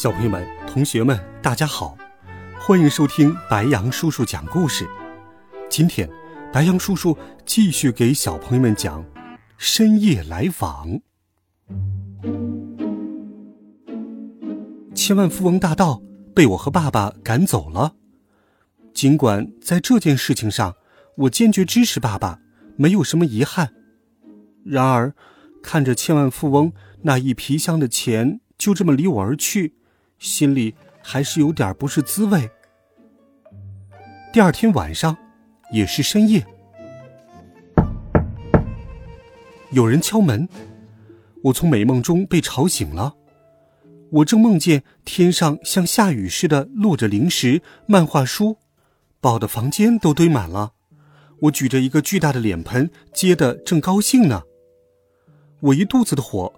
小朋友们、同学们，大家好，欢迎收听白羊叔叔讲故事。今天，白羊叔叔继续给小朋友们讲《深夜来访》。千万富翁大盗被我和爸爸赶走了。尽管在这件事情上，我坚决支持爸爸，没有什么遗憾。然而，看着千万富翁那一皮箱的钱就这么离我而去。心里还是有点不是滋味。第二天晚上，也是深夜，有人敲门，我从美梦中被吵醒了。我正梦见天上像下雨似的落着零食、漫画书，把我的房间都堆满了。我举着一个巨大的脸盆接的正高兴呢。我一肚子的火，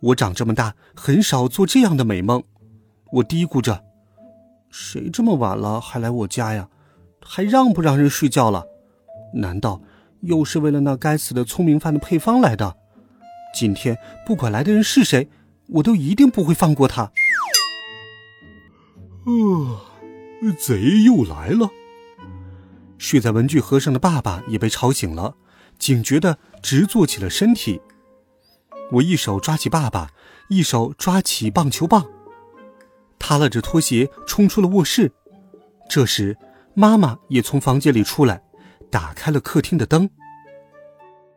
我长这么大很少做这样的美梦。我嘀咕着：“谁这么晚了还来我家呀？还让不让人睡觉了？难道又是为了那该死的聪明饭的配方来的？今天不管来的人是谁，我都一定不会放过他。”呃，贼又来了。睡在文具盒上的爸爸也被吵醒了，警觉的直坐起了身体。我一手抓起爸爸，一手抓起棒球棒。他拉着拖鞋冲出了卧室，这时，妈妈也从房间里出来，打开了客厅的灯。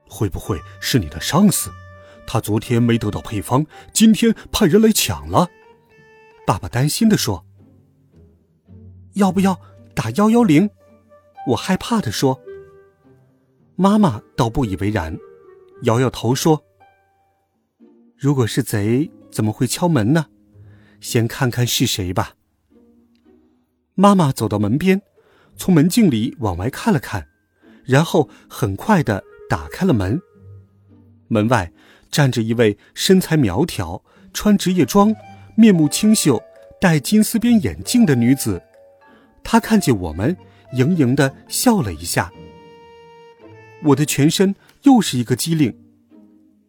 会不会是你的上司？他昨天没得到配方，今天派人来抢了。爸爸担心的说：“要不要打幺幺零？”我害怕的说。妈妈倒不以为然，摇摇头说：“如果是贼，怎么会敲门呢？”先看看是谁吧。妈妈走到门边，从门镜里往外看了看，然后很快的打开了门。门外站着一位身材苗条、穿职业装、面目清秀、戴金丝边眼镜的女子。她看见我们，盈盈的笑了一下。我的全身又是一个机灵。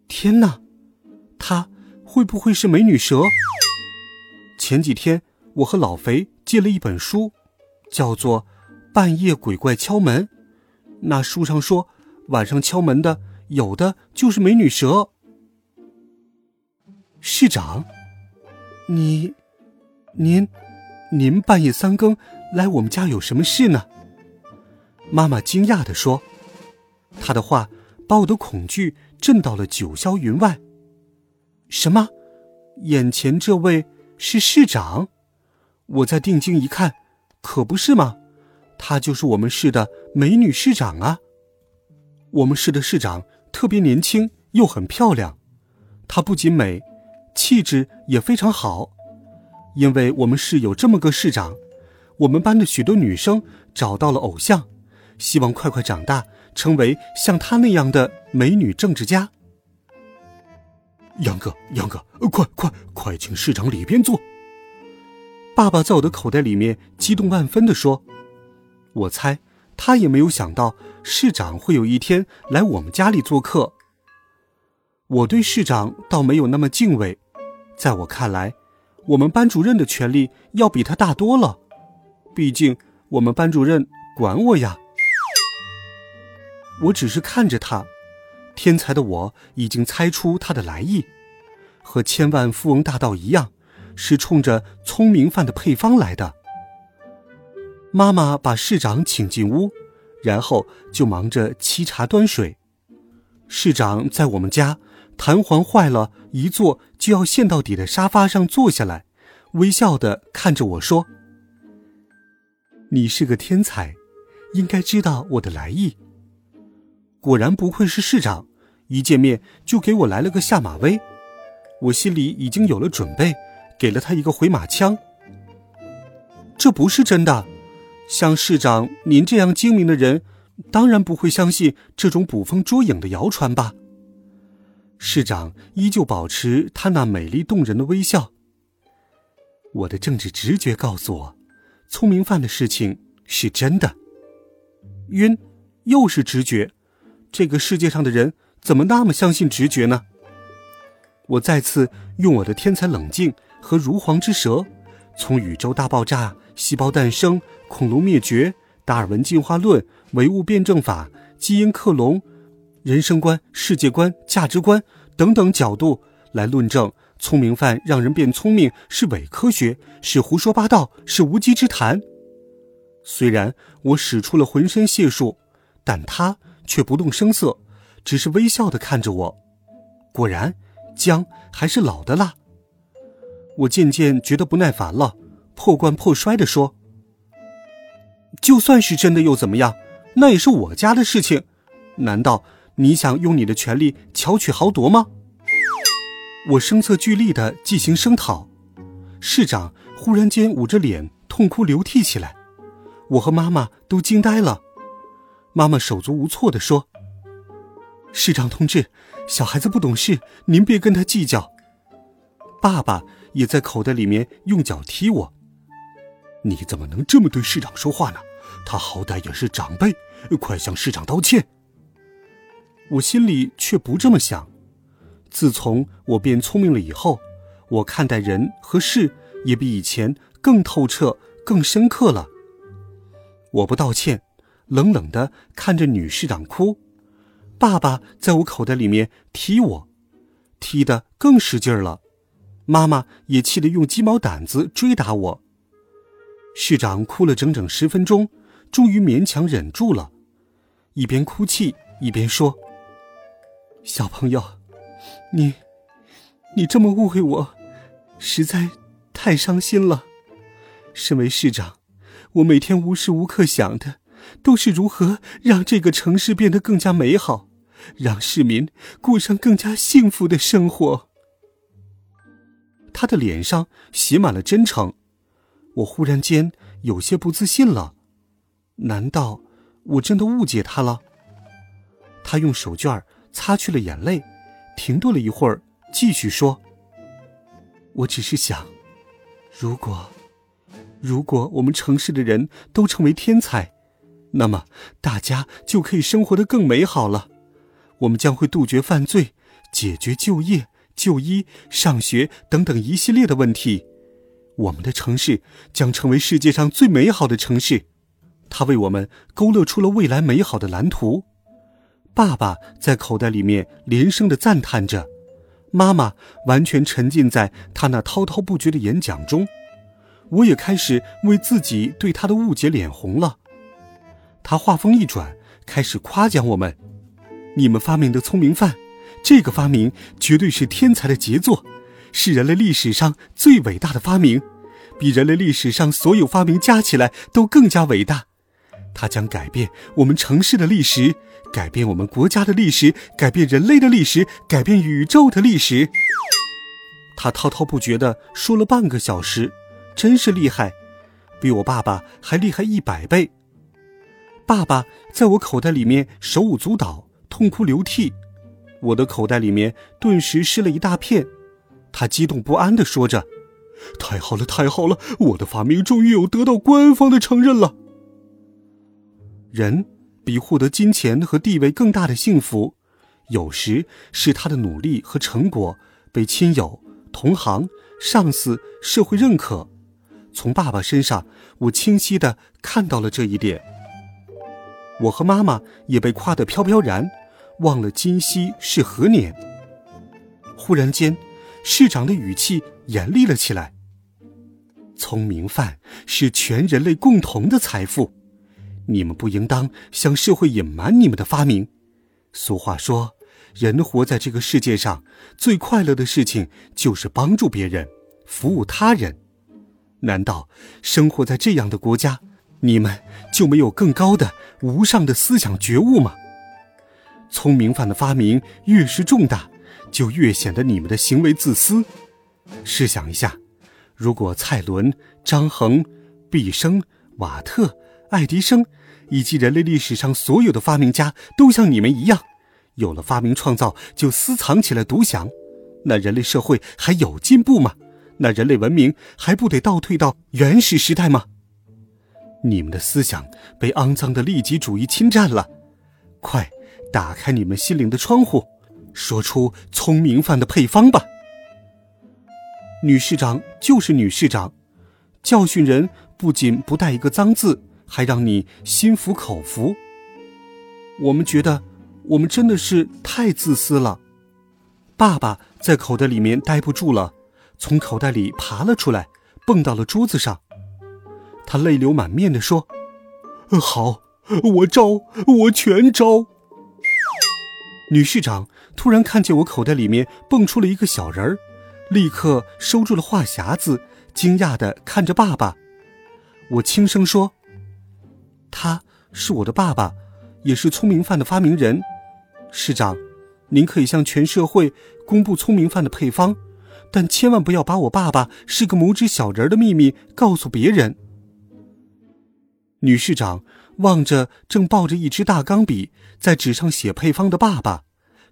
天哪，她会不会是美女蛇？前几天，我和老肥借了一本书，叫做《半夜鬼怪敲门》。那书上说，晚上敲门的有的就是美女蛇。市长，你，您，您半夜三更来我们家有什么事呢？妈妈惊讶的说，她的话把我的恐惧震到了九霄云外。什么？眼前这位？是市长，我再定睛一看，可不是吗？她就是我们市的美女市长啊！我们市的市长特别年轻又很漂亮，她不仅美，气质也非常好。因为我们市有这么个市长，我们班的许多女生找到了偶像，希望快快长大，成为像她那样的美女政治家。杨哥，杨哥，快快快，请市长里边坐。爸爸在我的口袋里面激动万分的说：“我猜他也没有想到市长会有一天来我们家里做客。我对市长倒没有那么敬畏，在我看来，我们班主任的权力要比他大多了。毕竟我们班主任管我呀。我只是看着他。”天才的我已经猜出他的来意，和千万富翁大盗一样，是冲着聪明饭的配方来的。妈妈把市长请进屋，然后就忙着沏茶端水。市长在我们家弹簧坏了，一坐就要陷到底的沙发上坐下来，微笑的看着我说：“你是个天才，应该知道我的来意。”果然不愧是市长，一见面就给我来了个下马威，我心里已经有了准备，给了他一个回马枪。这不是真的。像市长您这样精明的人，当然不会相信这种捕风捉影的谣传吧？市长依旧保持他那美丽动人的微笑。我的政治直觉告诉我，聪明饭的事情是真的。晕，又是直觉。这个世界上的人怎么那么相信直觉呢？我再次用我的天才冷静和如簧之舌，从宇宙大爆炸、细胞诞生、恐龙灭绝、达尔文进化论、唯物辩证法、基因克隆、人生观、世界观、价值观等等角度来论证聪明饭让人变聪明是伪科学，是胡说八道，是无稽之谈。虽然我使出了浑身解数，但他却不动声色，只是微笑的看着我。果然。姜还是老的辣。我渐渐觉得不耐烦了，破罐破摔的说：“就算是真的又怎么样？那也是我家的事情。难道你想用你的权力巧取豪夺吗？”我声色俱厉的进行声讨，市长忽然间捂着脸痛哭流涕起来，我和妈妈都惊呆了。妈妈手足无措的说：“市长同志。”小孩子不懂事，您别跟他计较。爸爸也在口袋里面用脚踢我。你怎么能这么对市长说话呢？他好歹也是长辈，快向市长道歉。我心里却不这么想。自从我变聪明了以后，我看待人和事也比以前更透彻、更深刻了。我不道歉，冷冷的看着女市长哭。爸爸在我口袋里面踢我，踢得更使劲了。妈妈也气得用鸡毛掸子追打我。市长哭了整整十分钟，终于勉强忍住了，一边哭泣一边说：“小朋友，你，你这么误会我，实在太伤心了。身为市长，我每天无时无刻想的。”都是如何让这个城市变得更加美好，让市民过上更加幸福的生活。他的脸上写满了真诚，我忽然间有些不自信了。难道我真的误解他了？他用手绢擦去了眼泪，停顿了一会儿，继续说：“我只是想，如果，如果我们城市的人都成为天才。”那么，大家就可以生活的更美好了。我们将会杜绝犯罪，解决就业、就医、上学等等一系列的问题。我们的城市将成为世界上最美好的城市。他为我们勾勒出了未来美好的蓝图。爸爸在口袋里面连声的赞叹着，妈妈完全沉浸在他那滔滔不绝的演讲中。我也开始为自己对他的误解脸红了。他话锋一转，开始夸奖我们：“你们发明的聪明饭，这个发明绝对是天才的杰作，是人类历史上最伟大的发明，比人类历史上所有发明加起来都更加伟大。它将改变我们城市的历史，改变我们国家的历史，改变人类的历史，改变宇宙的历史。”他滔滔不绝地说了半个小时，真是厉害，比我爸爸还厉害一百倍。爸爸在我口袋里面手舞足蹈，痛哭流涕，我的口袋里面顿时湿了一大片。他激动不安地说着：“太好了，太好了，我的发明终于有得到官方的承认了。”人比获得金钱和地位更大的幸福，有时是他的努力和成果被亲友、同行、上司、社会认可。从爸爸身上，我清晰地看到了这一点。我和妈妈也被夸得飘飘然，忘了今夕是何年。忽然间，市长的语气严厉了起来：“聪明饭是全人类共同的财富，你们不应当向社会隐瞒你们的发明。俗话说，人活在这个世界上，最快乐的事情就是帮助别人，服务他人。难道生活在这样的国家？”你们就没有更高的、无上的思想觉悟吗？聪明犯的发明越是重大，就越显得你们的行为自私。试想一下，如果蔡伦、张衡、毕生、瓦特、爱迪生，以及人类历史上所有的发明家，都像你们一样，有了发明创造就私藏起来独享，那人类社会还有进步吗？那人类文明还不得倒退到原始时代吗？你们的思想被肮脏的利己主义侵占了，快打开你们心灵的窗户，说出聪明饭的配方吧！女市长就是女市长，教训人不仅不带一个脏字，还让你心服口服。我们觉得，我们真的是太自私了。爸爸在口袋里面待不住了。从口袋里爬了出来，蹦到了桌子上。他泪流满面地说：“好，我招，我全招。”女市长突然看见我口袋里面蹦出了一个小人儿，立刻收住了话匣子，惊讶地看着爸爸。我轻声说：“他是我的爸爸，也是聪明饭的发明人。市长，您可以向全社会公布聪明饭的配方。”但千万不要把我爸爸是个拇指小人的秘密告诉别人。女市长望着正抱着一支大钢笔在纸上写配方的爸爸，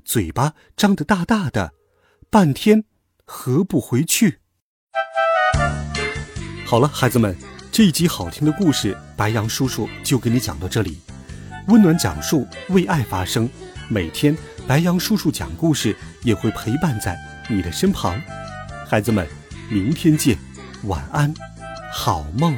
嘴巴张得大大的，半天合不回去。好了，孩子们，这一集好听的故事，白杨叔叔就给你讲到这里。温暖讲述，为爱发声。每天，白杨叔叔讲故事也会陪伴在你的身旁。孩子们，明天见，晚安，好梦。